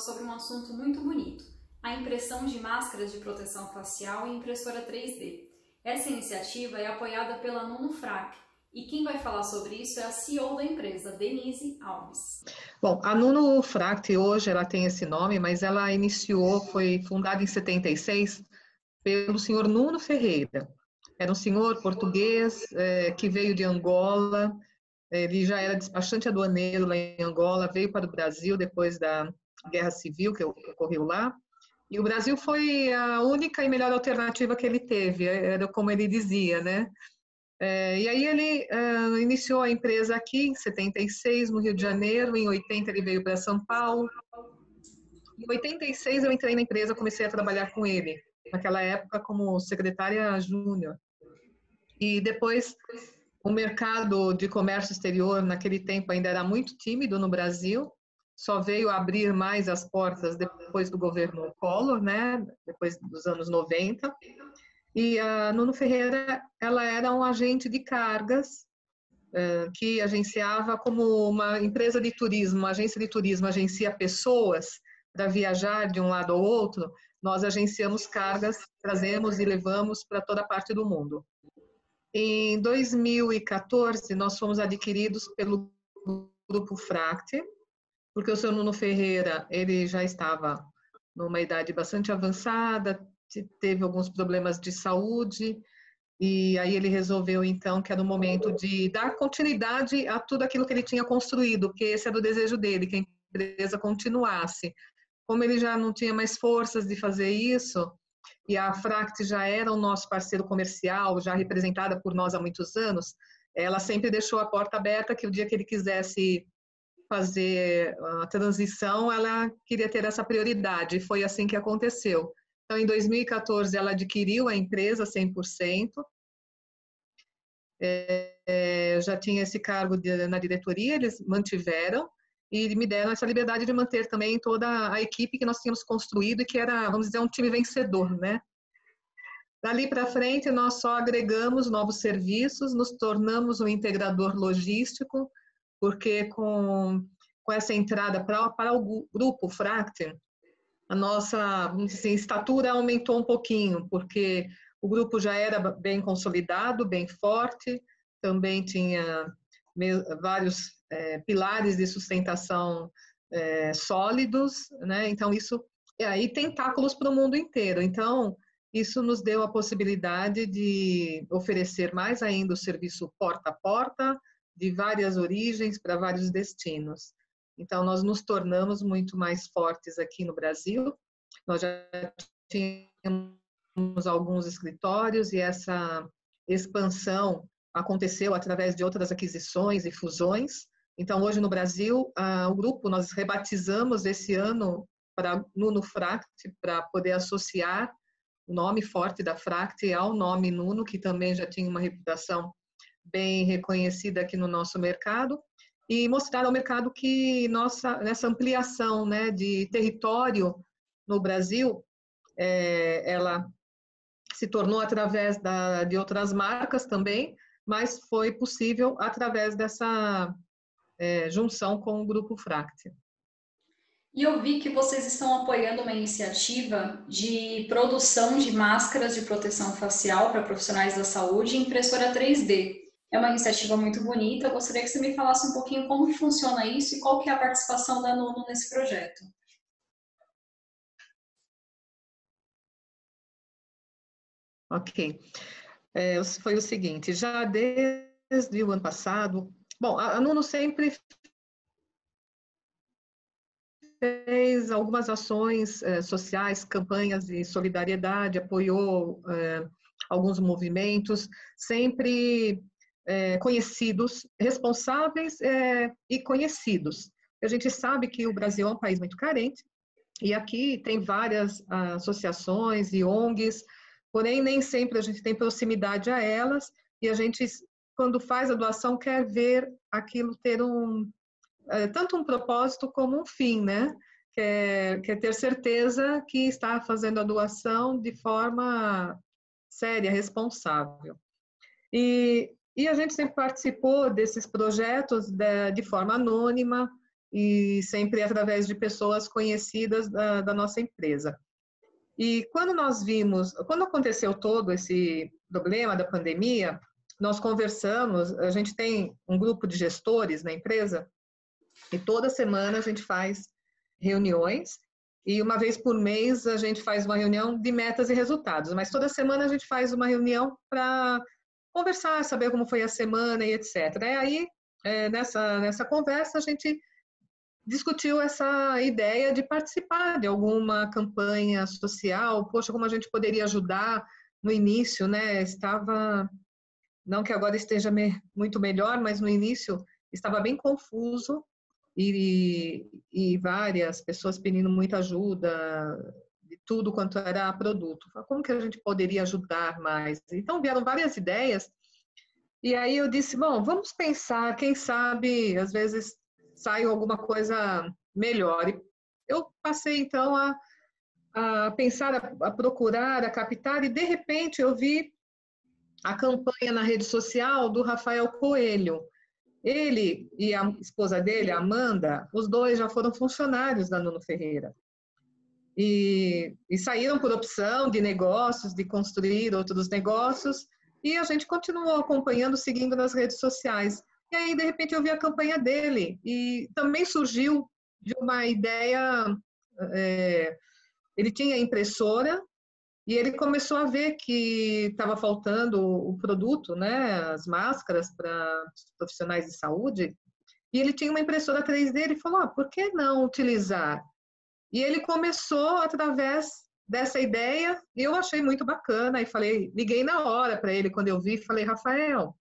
sobre um assunto muito bonito, a impressão de máscaras de proteção facial em impressora 3D. Essa iniciativa é apoiada pela Nuno Frac, e quem vai falar sobre isso é a CEO da empresa, Denise Alves. Bom, a Nuno Fract hoje ela tem esse nome, mas ela iniciou, foi fundada em 76 pelo senhor Nuno Ferreira. Era um senhor português é, que veio de Angola, ele já era despachante aduaneiro lá em Angola, veio para o Brasil depois da guerra civil que ocorreu lá. E o Brasil foi a única e melhor alternativa que ele teve, era como ele dizia, né? É, e aí ele uh, iniciou a empresa aqui em 76, no Rio de Janeiro, em 80 ele veio para São Paulo. Em 86 eu entrei na empresa, comecei a trabalhar com ele, naquela época como secretária júnior. E depois o mercado de comércio exterior naquele tempo ainda era muito tímido no Brasil, só veio abrir mais as portas depois do governo Collor, né? Depois dos anos 90. E a Nuno Ferreira, ela era um agente de cargas uh, que agenciava como uma empresa de turismo, uma agência de turismo agencia pessoas para viajar de um lado ao outro, nós agenciamos cargas, trazemos e levamos para toda parte do mundo. Em 2014, nós fomos adquiridos pelo grupo Fracte, porque o seu Nuno Ferreira, ele já estava numa idade bastante avançada, teve alguns problemas de saúde, e aí ele resolveu então que era o momento de dar continuidade a tudo aquilo que ele tinha construído, porque esse era o desejo dele, que a empresa continuasse. Como ele já não tinha mais forças de fazer isso, e a Fract já era o nosso parceiro comercial, já representada por nós há muitos anos, ela sempre deixou a porta aberta que o dia que ele quisesse fazer a transição, ela queria ter essa prioridade, foi assim que aconteceu. Então, em 2014, ela adquiriu a empresa 100%, é, é, já tinha esse cargo de, na diretoria, eles mantiveram, e me deram essa liberdade de manter também toda a equipe que nós tínhamos construído e que era, vamos dizer, um time vencedor, né? Dali para frente, nós só agregamos novos serviços, nos tornamos um integrador logístico, porque com, com essa entrada para, para o grupo Fracte, a nossa assim, estatura aumentou um pouquinho, porque o grupo já era bem consolidado, bem forte, também tinha vários é, pilares de sustentação é, sólidos, né? Então isso e aí tentáculos para o mundo inteiro. Então isso nos deu a possibilidade de oferecer mais ainda o serviço porta a porta, de várias origens para vários destinos. Então, nós nos tornamos muito mais fortes aqui no Brasil. Nós já tínhamos alguns escritórios e essa expansão aconteceu através de outras aquisições e fusões. Então, hoje no Brasil, o grupo nós rebatizamos esse ano para Nuno Fract, para poder associar o nome forte da Fract ao nome Nuno, que também já tinha uma reputação bem reconhecida aqui no nosso mercado e mostrar ao mercado que nossa nessa ampliação né, de território no Brasil, é, ela se tornou através da, de outras marcas também, mas foi possível através dessa é, junção com o Grupo Fract. E eu vi que vocês estão apoiando uma iniciativa de produção de máscaras de proteção facial para profissionais da saúde em impressora 3D. É uma iniciativa muito bonita. Eu gostaria que você me falasse um pouquinho como funciona isso e qual que é a participação da Nuno nesse projeto. Ok. É, foi o seguinte, já desde o ano passado, bom, a Nuno sempre fez algumas ações é, sociais, campanhas de solidariedade, apoiou é, alguns movimentos, sempre é, conhecidos, responsáveis é, e conhecidos. A gente sabe que o Brasil é um país muito carente e aqui tem várias associações e ONGs, porém nem sempre a gente tem proximidade a elas e a gente quando faz a doação, quer ver aquilo ter um, é, tanto um propósito como um fim, né? Quer, quer ter certeza que está fazendo a doação de forma séria, responsável. E, e a gente sempre participou desses projetos de, de forma anônima e sempre através de pessoas conhecidas da, da nossa empresa. E quando nós vimos, quando aconteceu todo esse problema da pandemia, nós conversamos, a gente tem um grupo de gestores na empresa, e toda semana a gente faz reuniões, e uma vez por mês a gente faz uma reunião de metas e resultados, mas toda semana a gente faz uma reunião para conversar, saber como foi a semana e etc. E aí, é, nessa, nessa conversa, a gente discutiu essa ideia de participar de alguma campanha social. Poxa, como a gente poderia ajudar no início, né? Estava, não que agora esteja me, muito melhor, mas no início estava bem confuso e, e várias pessoas pedindo muita ajuda tudo quanto era produto. Como que a gente poderia ajudar mais? Então vieram várias ideias e aí eu disse, bom, vamos pensar, quem sabe, às vezes sai alguma coisa melhor. E eu passei então a, a pensar, a, a procurar, a captar, e de repente eu vi a campanha na rede social do Rafael Coelho. Ele e a esposa dele, Amanda, os dois já foram funcionários da Nuno Ferreira. E, e, saíram por opção de negócios, de construir outros negócios, e a gente continuou acompanhando, seguindo nas redes sociais. E aí, de repente, eu vi a campanha dele e também surgiu de uma ideia. É, ele tinha impressora e ele começou a ver que estava faltando o produto, né, as máscaras para profissionais de saúde. E ele tinha uma impressora 3D. Ele falou: ah, por que não utilizar? E ele começou através dessa ideia e eu achei muito bacana e falei, liguei na hora para ele quando eu vi, falei, Rafael,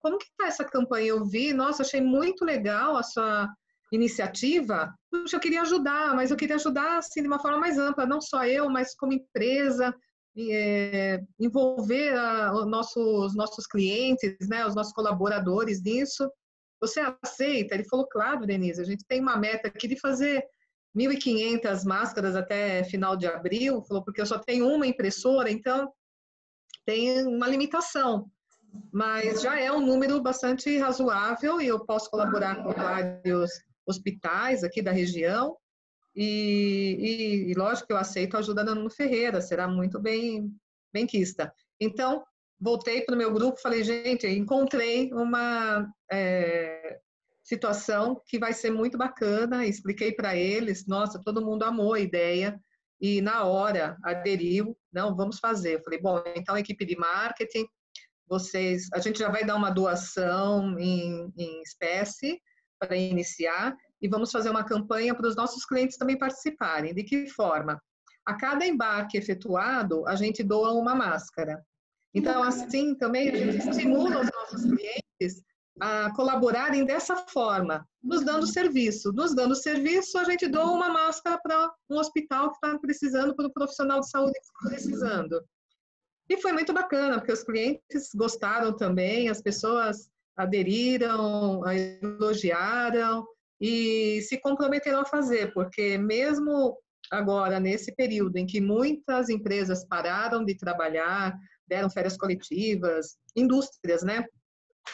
como que está essa campanha? Eu vi, nossa, achei muito legal a sua iniciativa. Puxa, eu queria ajudar, mas eu queria ajudar assim, de uma forma mais ampla, não só eu, mas como empresa, é, envolver a, os nossos, nossos clientes, né, os nossos colaboradores nisso. Você aceita? Ele falou, claro, Denise, a gente tem uma meta aqui de fazer 1.500 máscaras até final de abril, falou, porque eu só tenho uma impressora, então tem uma limitação mas já é um número bastante razoável e eu posso colaborar com vários hospitais aqui da região e, e, e lógico que eu aceito a ajuda da Nuno Ferreira, será muito bem, bem quista. Então, voltei para o meu grupo falei, gente, encontrei uma é, situação que vai ser muito bacana, expliquei para eles, nossa, todo mundo amou a ideia, e na hora aderiu, não, vamos fazer. Eu falei, bom, então a equipe de marketing vocês, a gente já vai dar uma doação em, em espécie para iniciar e vamos fazer uma campanha para os nossos clientes também participarem. De que forma? A cada embarque efetuado, a gente doa uma máscara. Então, assim, também a gente estimula os nossos clientes a colaborarem dessa forma, nos dando serviço. Nos dando serviço, a gente doa uma máscara para um hospital que está precisando, para um profissional de saúde que está precisando. E foi muito bacana, porque os clientes gostaram também, as pessoas aderiram, elogiaram e se comprometeram a fazer, porque mesmo agora, nesse período em que muitas empresas pararam de trabalhar, deram férias coletivas, indústrias, né?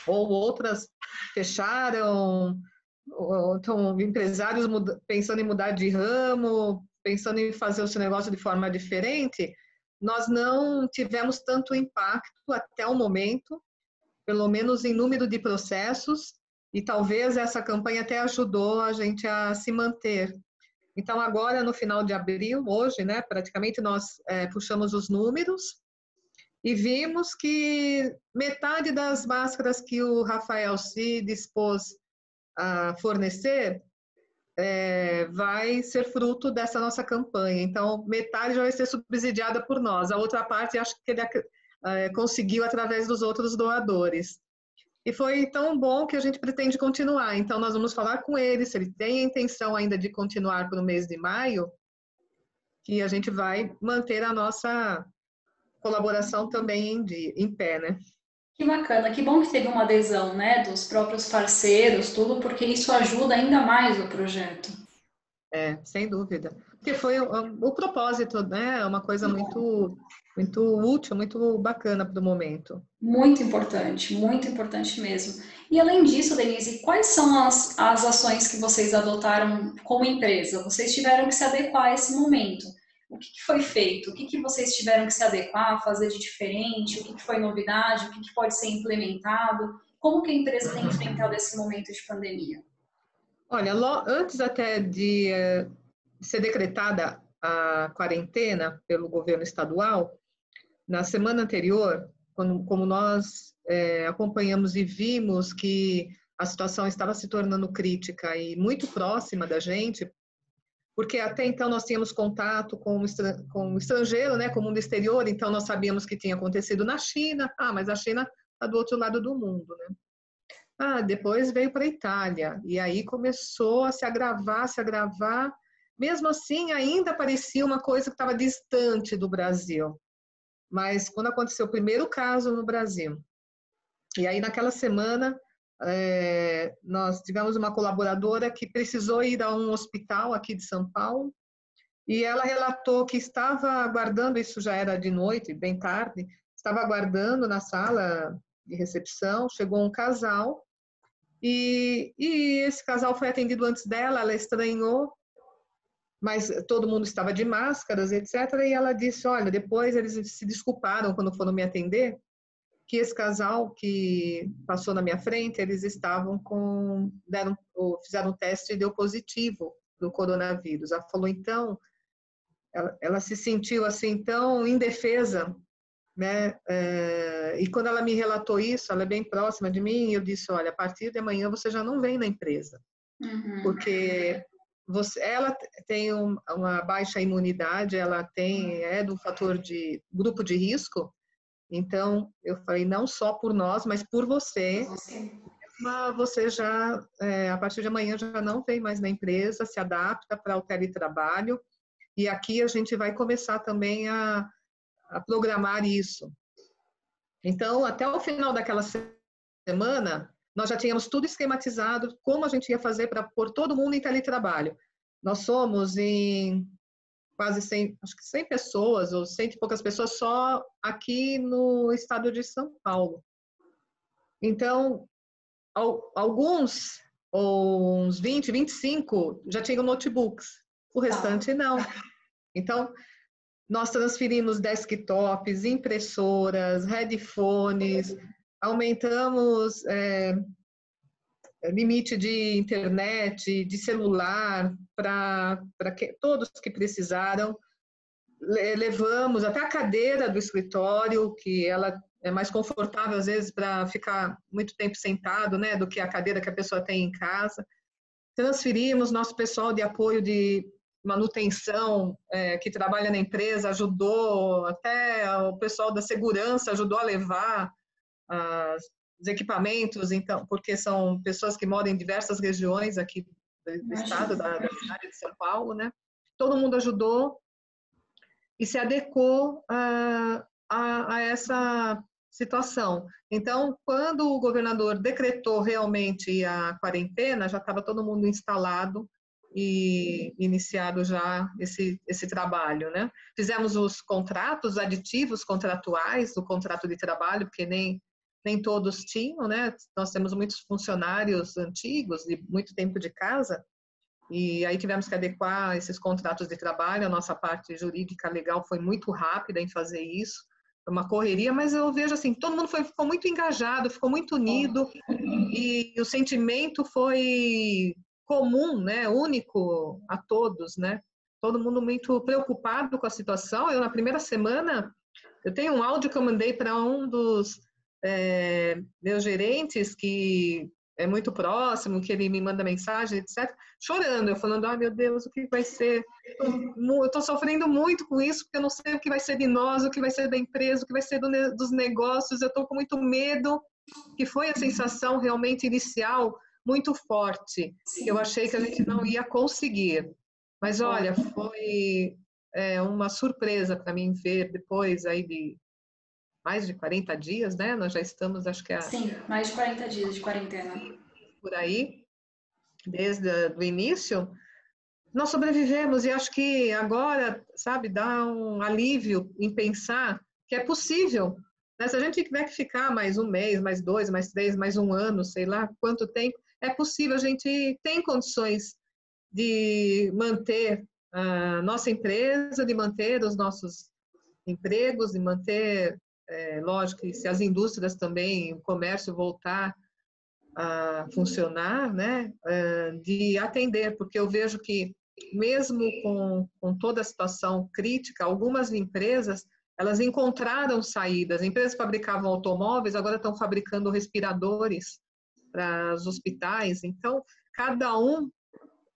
Ou outras fecharam, então, empresários pensando em mudar de ramo, pensando em fazer o seu negócio de forma diferente, nós não tivemos tanto impacto até o momento, pelo menos em número de processos, e talvez essa campanha até ajudou a gente a se manter. Então, agora, no final de abril, hoje, né, praticamente nós é, puxamos os números e vimos que metade das máscaras que o Rafael se dispôs a fornecer é, vai ser fruto dessa nossa campanha. Então, metade vai ser subsidiada por nós, a outra parte acho que ele é, conseguiu através dos outros doadores. E foi tão bom que a gente pretende continuar. Então, nós vamos falar com ele, se ele tem a intenção ainda de continuar para o mês de maio, que a gente vai manter a nossa colaboração também em, em pé, né? Que bacana, que bom que teve uma adesão, né, dos próprios parceiros, tudo, porque isso ajuda ainda mais o projeto. É, sem dúvida. Porque foi o, o propósito, né? É uma coisa muito, muito útil, muito bacana para o momento. Muito importante, muito importante mesmo. E além disso, Denise, quais são as, as ações que vocês adotaram como empresa? Vocês tiveram que se adequar a esse momento o que, que foi feito, o que, que vocês tiveram que se adequar, fazer de diferente, o que, que foi novidade, o que, pode ser implementado, como que a empresa tem enfrentado esse momento de pandemia? Olha, antes até de, eh, ser decretada a quarentena pelo governo estadual, na semana anterior, quando, como nós é, acompanhamos e vimos que a situação estava se tornando crítica e muito próxima da gente, porque até então nós tínhamos contato com, o estrangeiro, né, com o mundo exterior, então nós sabíamos que tinha acontecido na China, ah, mas a China está do outro lado do mundo, né? Ah, depois veio para a Itália, e aí começou a se agravar, se agravar, mesmo assim ainda parecia uma coisa que estava distante do Brasil, mas quando aconteceu o primeiro caso no Brasil, e aí naquela semana é, nós tivemos uma colaboradora que precisou ir a um hospital aqui de São Paulo e ela relatou que estava aguardando, isso já era de noite, bem tarde, estava aguardando na sala de recepção, chegou um casal e, e esse casal foi atendido antes dela, ela estranhou, mas todo mundo estava de máscaras, etc. E ela disse, olha, depois eles se desculparam quando foram me atender, que esse casal que passou na minha frente, eles estavam com, deram, fizeram um teste e deu positivo do coronavírus. Ela falou, então, ela, ela se sentiu assim tão indefesa, né? É, e quando ela me relatou isso, ela é bem próxima de mim, eu disse, olha, a partir de amanhã você já não vem na empresa, uhum. porque você, ela tem um, uma baixa imunidade, ela tem é do fator de grupo de risco, então, eu falei, não só por nós, mas por você. Mas você já, é, a partir de amanhã, já não vem mais na empresa, se adapta para o teletrabalho. E aqui a gente vai começar também a, a programar isso. Então, até o final daquela semana, nós já tínhamos tudo esquematizado, como a gente ia fazer para pôr todo mundo em teletrabalho. Nós somos em quase 100, acho que 100 pessoas, ou 100 e poucas pessoas, só aqui no estado de São Paulo. Então, alguns, ou uns 20, 25, já tinham notebooks, o restante não. Então, nós transferimos desktops, impressoras, headphones, aumentamos é, limite de internet, de celular, para todos que precisaram. Levamos até a cadeira do escritório, que ela é mais confortável às vezes para ficar muito tempo sentado, né, do que a cadeira que a pessoa tem em casa. Transferimos nosso pessoal de apoio de manutenção é, que trabalha na empresa ajudou, até o pessoal da segurança ajudou a levar as os equipamentos, então, porque são pessoas que moram em diversas regiões aqui do, estado, da, da, cidade de São Paulo, né? Todo mundo ajudou e se adequou a, a, a essa situação. Então, quando o governador decretou realmente a quarentena, já estava todo mundo instalado e iniciado já esse, esse trabalho, né? Fizemos os contratos aditivos contratuais do contrato de trabalho, porque nem nem todos tinham, né? Nós temos muitos funcionários antigos de muito tempo de casa e aí tivemos que adequar esses contratos de trabalho. A nossa parte jurídica legal foi muito rápida em fazer isso, foi uma correria, mas eu vejo assim, todo mundo foi, ficou muito engajado, ficou muito unido e o sentimento foi comum, né? Único a todos, né? Todo mundo muito preocupado com a situação. Eu na primeira semana eu tenho um áudio que eu mandei para um dos é, meus gerentes, que é muito próximo, que ele me manda mensagem, etc., chorando, eu falando, ah, meu Deus, o que vai ser? Eu estou sofrendo muito com isso, porque eu não sei o que vai ser de nós, o que vai ser da empresa, o que vai ser do, dos negócios, eu estou com muito medo, que foi a sensação realmente inicial muito forte. Eu achei que a gente não ia conseguir. Mas olha, foi é, uma surpresa para mim ver depois aí de mais de 40 dias, né? Nós já estamos, acho que... A... Sim, mais de 40 dias de quarentena. Por aí, desde o início, nós sobrevivemos e acho que agora, sabe, dá um alívio em pensar que é possível. Né? Se a gente tiver que ficar mais um mês, mais dois, mais três, mais um ano, sei lá quanto tempo, é possível, a gente tem condições de manter a nossa empresa, de manter os nossos empregos, de manter, é, lógico, que se as indústrias também, o comércio voltar a funcionar, né, é, de atender, porque eu vejo que mesmo com, com toda a situação crítica, algumas empresas elas encontraram saídas. Empresas que fabricavam automóveis agora estão fabricando respiradores para os hospitais. Então, cada um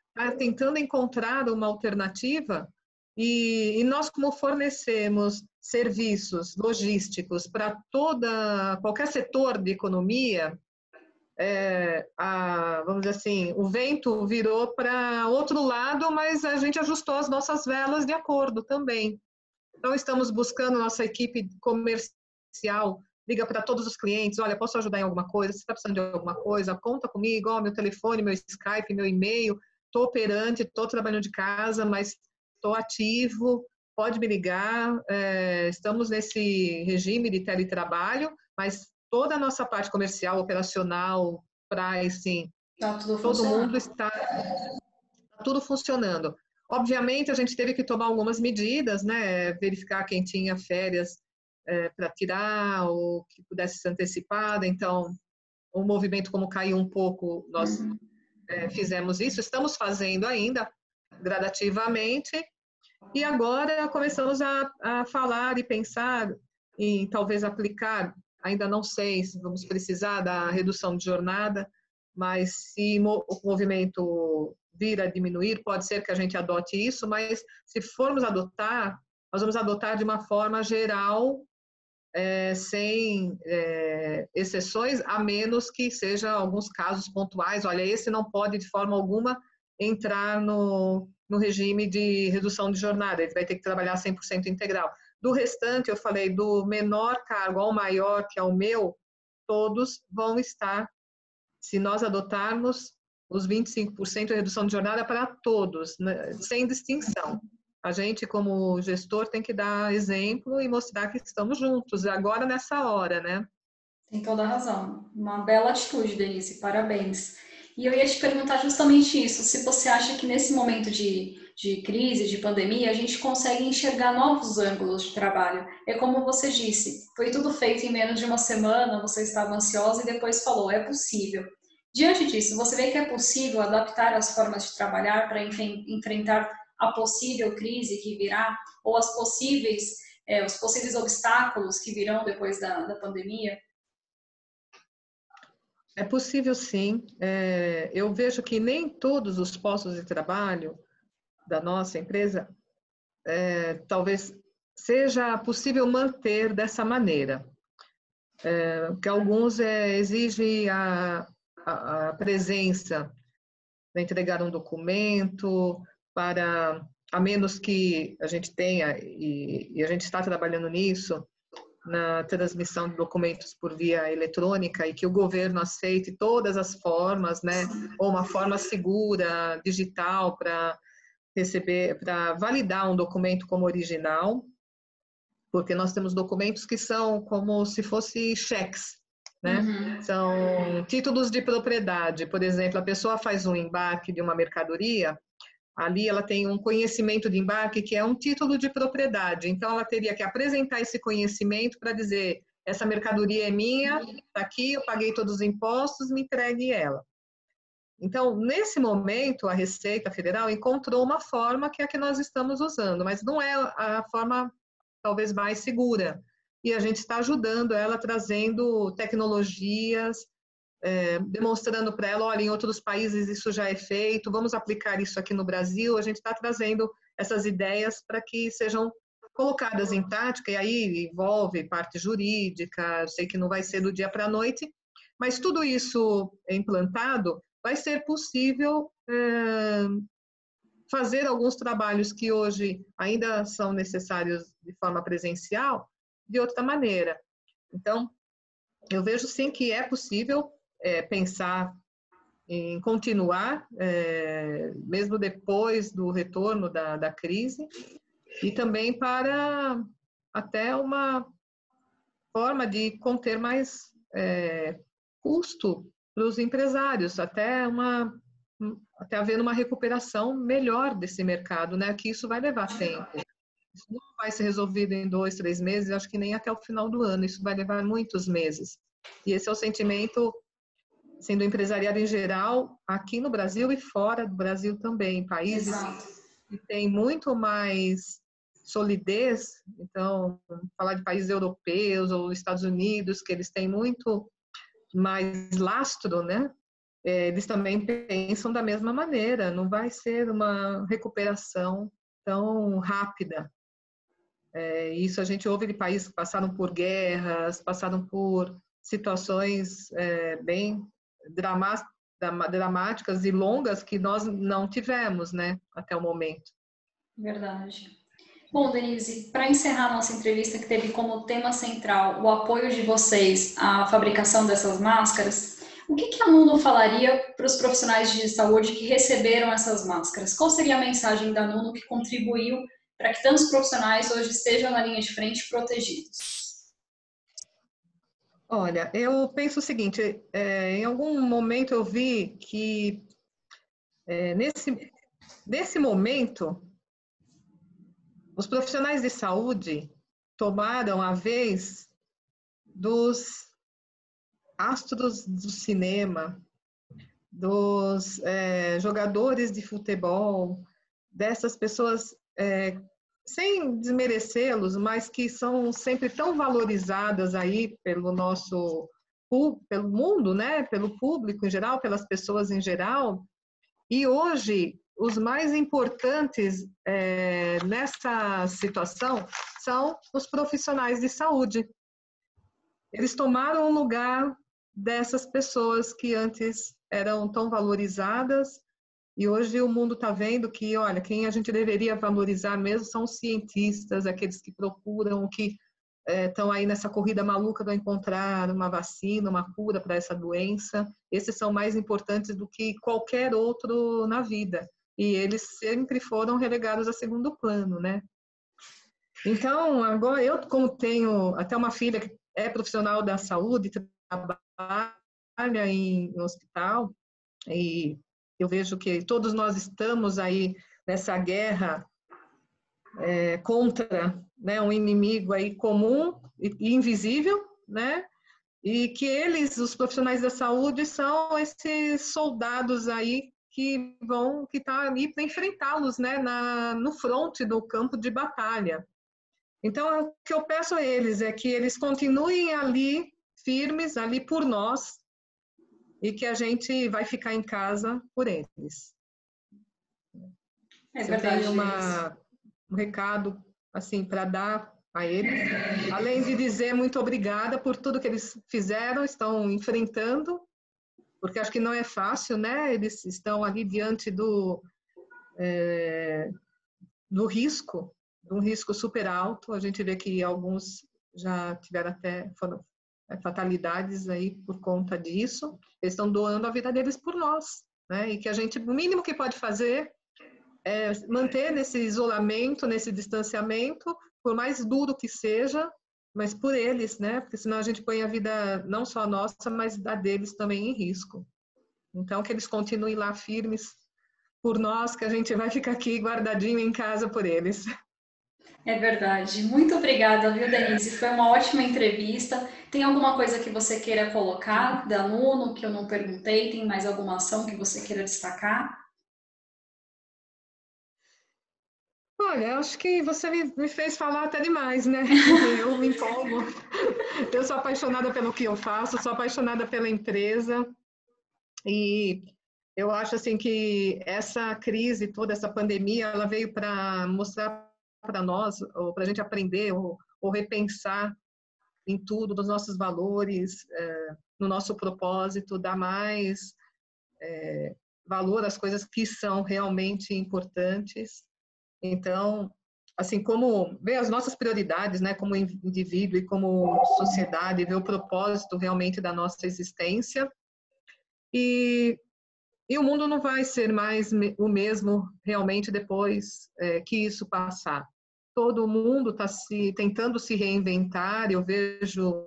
está tentando encontrar uma alternativa e, e, nós, como fornecemos serviços logísticos para toda qualquer setor de economia, é, a, vamos dizer assim, o vento virou para outro lado, mas a gente ajustou as nossas velas de acordo também. Então, estamos buscando nossa equipe comercial, liga para todos os clientes, olha, posso ajudar em alguma coisa? Você está precisando de alguma coisa? Conta comigo, ó, meu telefone, meu Skype, meu e-mail, estou operante, estou trabalhando de casa, mas estou ativo, pode me ligar, é, estamos nesse regime de teletrabalho, mas toda a nossa parte comercial, operacional, pricing, tá todo mundo está tá tudo funcionando. Obviamente, a gente teve que tomar algumas medidas, né? Verificar quem tinha férias é, para tirar ou que pudesse ser antecipada. Então, o movimento, como caiu um pouco, nós uhum. é, fizemos isso. Estamos fazendo ainda gradativamente. E agora começamos a, a falar e pensar em talvez aplicar ainda não sei se vamos precisar da redução de jornada, mas se o movimento vir a diminuir, pode ser que a gente adote isso, mas se formos adotar, nós vamos adotar de uma forma geral, é, sem é, exceções, a menos que seja alguns casos pontuais. Olha, esse não pode de forma alguma entrar no, no regime de redução de jornada, ele vai ter que trabalhar 100% integral. Do restante, eu falei do menor cargo ao maior, que é o meu, todos vão estar, se nós adotarmos os 25% de redução de jornada para todos, né, sem distinção. A gente, como gestor, tem que dar exemplo e mostrar que estamos juntos, agora nessa hora, né? Tem toda a razão. Uma bela atitude, Denise, parabéns. E eu ia te perguntar justamente isso, se você acha que nesse momento de de crise, de pandemia, a gente consegue enxergar novos ângulos de trabalho. É como você disse, foi tudo feito em menos de uma semana, você estava ansiosa e depois falou, é possível. Diante disso, você vê que é possível adaptar as formas de trabalhar para enfrentar a possível crise que virá ou as possíveis, é, os possíveis obstáculos que virão depois da, da pandemia? É possível sim. É, eu vejo que nem todos os postos de trabalho da nossa empresa, é, talvez seja possível manter dessa maneira. É, que alguns é, exigem a, a, a presença para entregar um documento, para, a menos que a gente tenha, e, e, a gente está trabalhando nisso, na transmissão de documentos por via eletrônica e que o governo aceite todas as formas, né, ou uma forma segura, digital, para receber, para validar um documento como original, porque nós temos documentos que são como se fossem cheques, né? Uhum. São títulos de propriedade. Por exemplo, a pessoa faz um embarque de uma mercadoria, ali ela tem um conhecimento de embarque que é um título de propriedade. Então, ela teria que apresentar esse conhecimento para dizer: essa mercadoria é minha, está aqui, eu paguei todos os impostos, me entregue ela. Então, nesse momento, a Receita Federal encontrou uma forma que é a que nós estamos usando, mas não é a forma talvez mais segura. E a gente está ajudando ela, trazendo tecnologias, é, demonstrando para ela, olha, em outros países isso já é feito, vamos aplicar isso aqui no Brasil. A gente está trazendo essas ideias para que sejam colocadas em prática, e aí envolve parte jurídica, sei que não vai ser do dia para a noite, mas tudo isso implantado vai ser possível é, fazer alguns trabalhos que hoje ainda são necessários de forma presencial de outra maneira. Então, eu vejo sim que é possível é, pensar em continuar, é, mesmo depois do retorno da, da crise, e também para até uma forma de conter mais é, custo para os empresários, até uma até haver uma recuperação melhor desse mercado, né? Que isso vai levar tempo. Isso não vai ser resolvido em dois, três meses, acho que nem até o final do ano. Isso vai levar muitos meses. E esse é o sentimento sendo do empresariado em geral, aqui no Brasil e fora do Brasil também, países Exato. que têm muito mais solidez, então, falar de países europeus ou Estados Unidos, que eles têm muito mais lastro, né? É, eles também pensam da mesma maneira, não vai ser uma recuperação tão rápida. É, isso a gente ouve de países que passaram por guerras, passaram por situações é, bem dramáticas e longas que nós não tivemos, né, até o momento. Verdade. Bom, Denise, para encerrar nossa entrevista, que teve como tema central o apoio de vocês à fabricação dessas máscaras, o que, que a Nuno falaria para os profissionais de saúde que receberam essas máscaras? Qual seria a mensagem da Nuno que contribuiu para que tantos profissionais hoje estejam na linha de frente protegidos? Olha, eu penso o seguinte: é, em algum momento eu vi que é, nesse, nesse momento os profissionais de saúde tomaram a vez dos astros do cinema, dos é, jogadores de futebol, dessas pessoas é, sem desmerecê-los, mas que são sempre tão valorizadas aí pelo nosso pelo mundo, né, pelo público em geral, pelas pessoas em geral. E hoje os mais importantes é, nessa situação são os profissionais de saúde. Eles tomaram o lugar dessas pessoas que antes eram tão valorizadas e hoje o mundo está vendo que, olha, quem a gente deveria valorizar mesmo são os cientistas, aqueles que procuram, que estão é, aí nessa corrida maluca de encontrar uma vacina, uma cura para essa doença. Esses são mais importantes do que qualquer outro na vida. E eles sempre foram relegados a segundo plano, né? Então, agora eu, como tenho até uma filha que é profissional da saúde, trabalha em hospital, e eu vejo que todos nós estamos aí nessa guerra é, contra né, um inimigo aí comum e invisível, né? E que eles, os profissionais da saúde, são esses soldados aí que vão, que tá ali para enfrentá-los, né, na, no fronte do campo de batalha. Então, o que eu peço a eles é que eles continuem ali firmes, ali por nós, e que a gente vai ficar em casa por eles. É verdade. Eu uma, um recado assim para dar a eles, além de dizer muito obrigada por tudo que eles fizeram, estão enfrentando, porque acho que não é fácil, né? Eles estão ali diante do é, do risco, de um risco super alto. A gente vê que alguns já tiveram até foram, fatalidades aí por conta disso. Eles estão doando a vida deles por nós, né? E que a gente, o mínimo que pode fazer é manter nesse isolamento, nesse distanciamento, por mais duro que seja, mas por eles, né? Porque senão a gente põe a vida não só nossa, mas da deles também em risco. Então que eles continuem lá firmes por nós, que a gente vai ficar aqui guardadinho em casa por eles. É verdade. Muito obrigada, viu, Denise? Foi uma ótima entrevista. Tem alguma coisa que você queira colocar da aluno que eu não perguntei? Tem mais alguma ação que você queira destacar? Olha, acho que você me fez falar até demais, né? Eu me empolgo. Eu sou apaixonada pelo que eu faço, sou apaixonada pela empresa e eu acho assim que essa crise, toda essa pandemia, ela veio para mostrar para nós, ou para a gente aprender, ou, ou, repensar em tudo, nos nossos valores, é, no nosso propósito, dar mais é, valor às coisas que são realmente importantes. Então, assim como ver as nossas prioridades, né, como indivíduo e como sociedade, ver o propósito realmente da nossa existência. E, e o mundo não vai ser mais o mesmo realmente depois é, que isso passar. Todo mundo está se tentando se reinventar. Eu vejo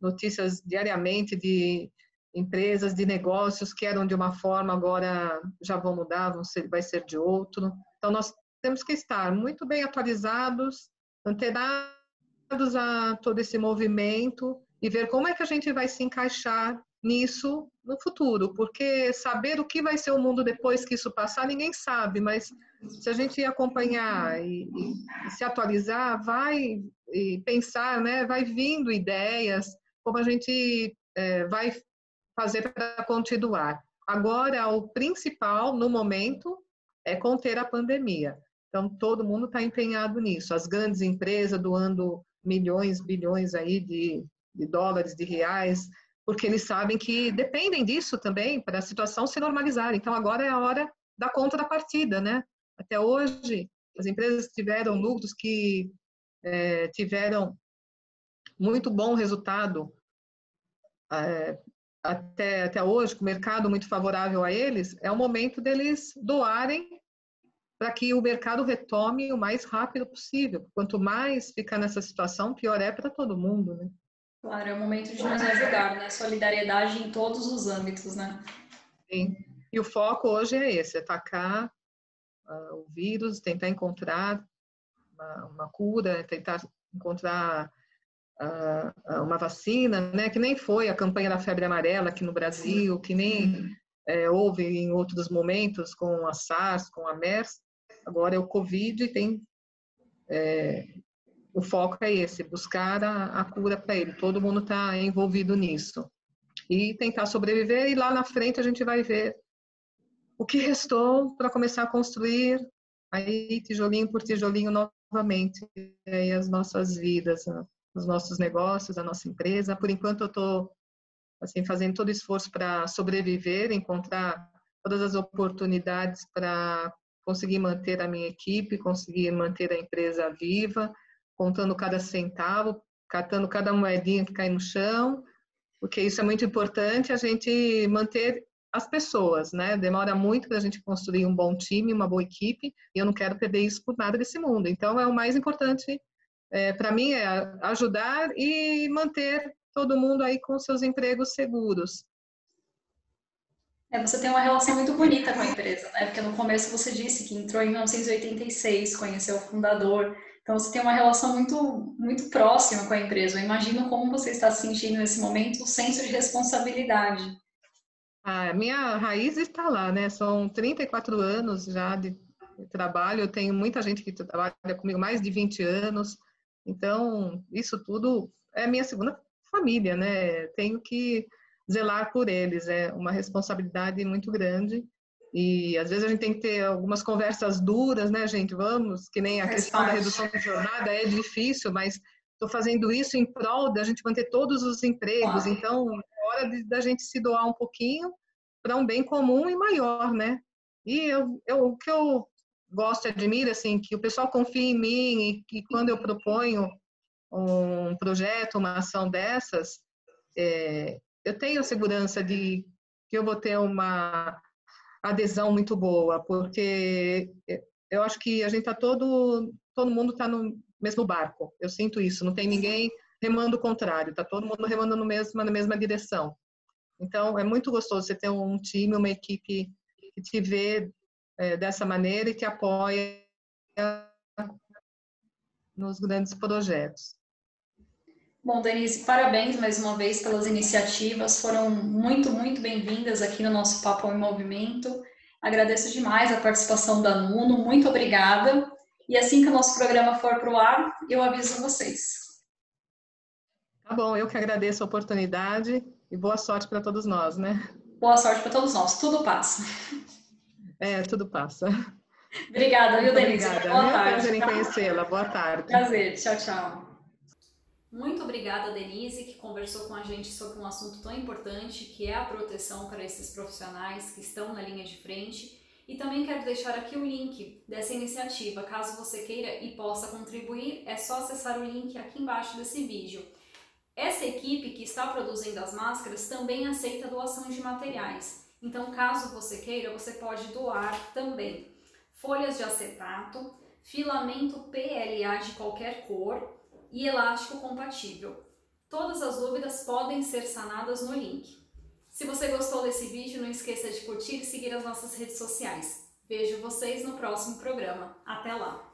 notícias diariamente de empresas, de negócios que eram de uma forma, agora já vão mudar, vão ser, vai ser de outro. Então, nós temos que estar muito bem atualizados, antenados a todo esse movimento e ver como é que a gente vai se encaixar nisso no futuro, porque saber o que vai ser o mundo depois que isso passar, ninguém sabe, mas se a gente acompanhar e, e, e se atualizar, vai pensar, né, vai vindo ideias, como a gente é, vai fazer para continuar. Agora, o principal no momento é conter a pandemia. Então, todo mundo está empenhado nisso. As grandes empresas doando milhões, bilhões aí de, de dólares, de reais, porque eles sabem que dependem disso também para a situação se normalizar. Então, agora é a hora da contrapartida, né? Até hoje, as empresas tiveram lucros que é, tiveram muito bom resultado é, até, até hoje, com o mercado muito favorável a eles, é o momento deles doarem para que o mercado retome o mais rápido possível. Quanto mais ficar nessa situação, pior é para todo mundo, né? Claro, é o momento de nos ajudar, né? Solidariedade em todos os âmbitos, né? Sim. E o foco hoje é esse, é atacar uh, o vírus, tentar encontrar uma, uma cura, tentar encontrar uh, uma vacina, né? Que nem foi a campanha da febre amarela aqui no Brasil, que nem é, houve em outros momentos com a SARS, com a MERS. Agora é o Covid e tem. É, o foco é esse, buscar a, a cura para ele. Todo mundo está envolvido nisso. E tentar sobreviver, e lá na frente a gente vai ver o que restou para começar a construir aí tijolinho por tijolinho novamente aí as nossas vidas, né? os nossos negócios, a nossa empresa. Por enquanto eu estou assim fazendo todo esforço para sobreviver, encontrar todas as oportunidades para conseguir manter a minha equipe, conseguir manter a empresa viva, contando cada centavo, catando cada moedinha que cai no chão, porque isso é muito importante, a gente manter as pessoas, né? Demora muito para a gente construir um bom time, uma boa equipe, e eu não quero perder isso por nada desse mundo. Então, é o mais importante é, para mim é ajudar e manter todo mundo aí com seus empregos seguros. É, você tem uma relação muito bonita com a empresa, né? Porque no começo você disse que entrou em 1986, conheceu o fundador. Então você tem uma relação muito, muito próxima com a empresa. Eu imagino como você está se sentindo nesse momento, o senso de responsabilidade. A minha raiz está lá, né? São 34 anos já de trabalho. Eu tenho muita gente que trabalha comigo mais de 20 anos. Então, isso tudo é minha segunda família, né? Tenho que zelar por eles. É uma responsabilidade muito grande. E às vezes a gente tem que ter algumas conversas duras, né, gente? Vamos, que nem a Faz questão parte. da redução de jornada é difícil, mas estou fazendo isso em prol da gente manter todos os empregos. Então, é hora de, da gente se doar um pouquinho para um bem comum e maior, né? E eu, eu, o que eu gosto e admiro, assim, que o pessoal confia em mim e que quando eu proponho um projeto, uma ação dessas, é, eu tenho a segurança de que eu vou ter uma adesão muito boa, porque eu acho que a gente está todo, todo mundo está no mesmo barco. Eu sinto isso, não tem ninguém remando o contrário, está todo mundo remando no mesmo, na mesma direção. Então, é muito gostoso você ter um time, uma equipe que te vê é, dessa maneira e te apoia nos grandes projetos. Bom, Denise, parabéns mais uma vez pelas iniciativas, foram muito, muito bem-vindas aqui no nosso Papo em Movimento. Agradeço demais a participação da Nuno, muito obrigada. E assim que o nosso programa for para o ar, eu aviso vocês. Tá bom, eu que agradeço a oportunidade e boa sorte para todos nós, né? Boa sorte para todos nós, tudo passa. É, tudo passa. Obrigada, viu, Denise? Obrigada. Boa tarde. Prazer em conhecê-la. Boa tarde. Prazer. Tchau, tchau. Muito obrigada, Denise, que conversou com a gente sobre um assunto tão importante que é a proteção para esses profissionais que estão na linha de frente E também quero deixar aqui o link dessa iniciativa. Caso você queira e possa contribuir, é só acessar o link aqui embaixo desse vídeo. Essa equipe que está produzindo as máscaras também aceita doação de materiais. Então, caso você queira, você pode doar também folhas de acetato, filamento PLA de qualquer cor e elástico compatível. Todas as dúvidas podem ser sanadas no link. Se você gostou desse vídeo, não esqueça de curtir e seguir as nossas redes sociais. Vejo vocês no próximo programa. Até lá!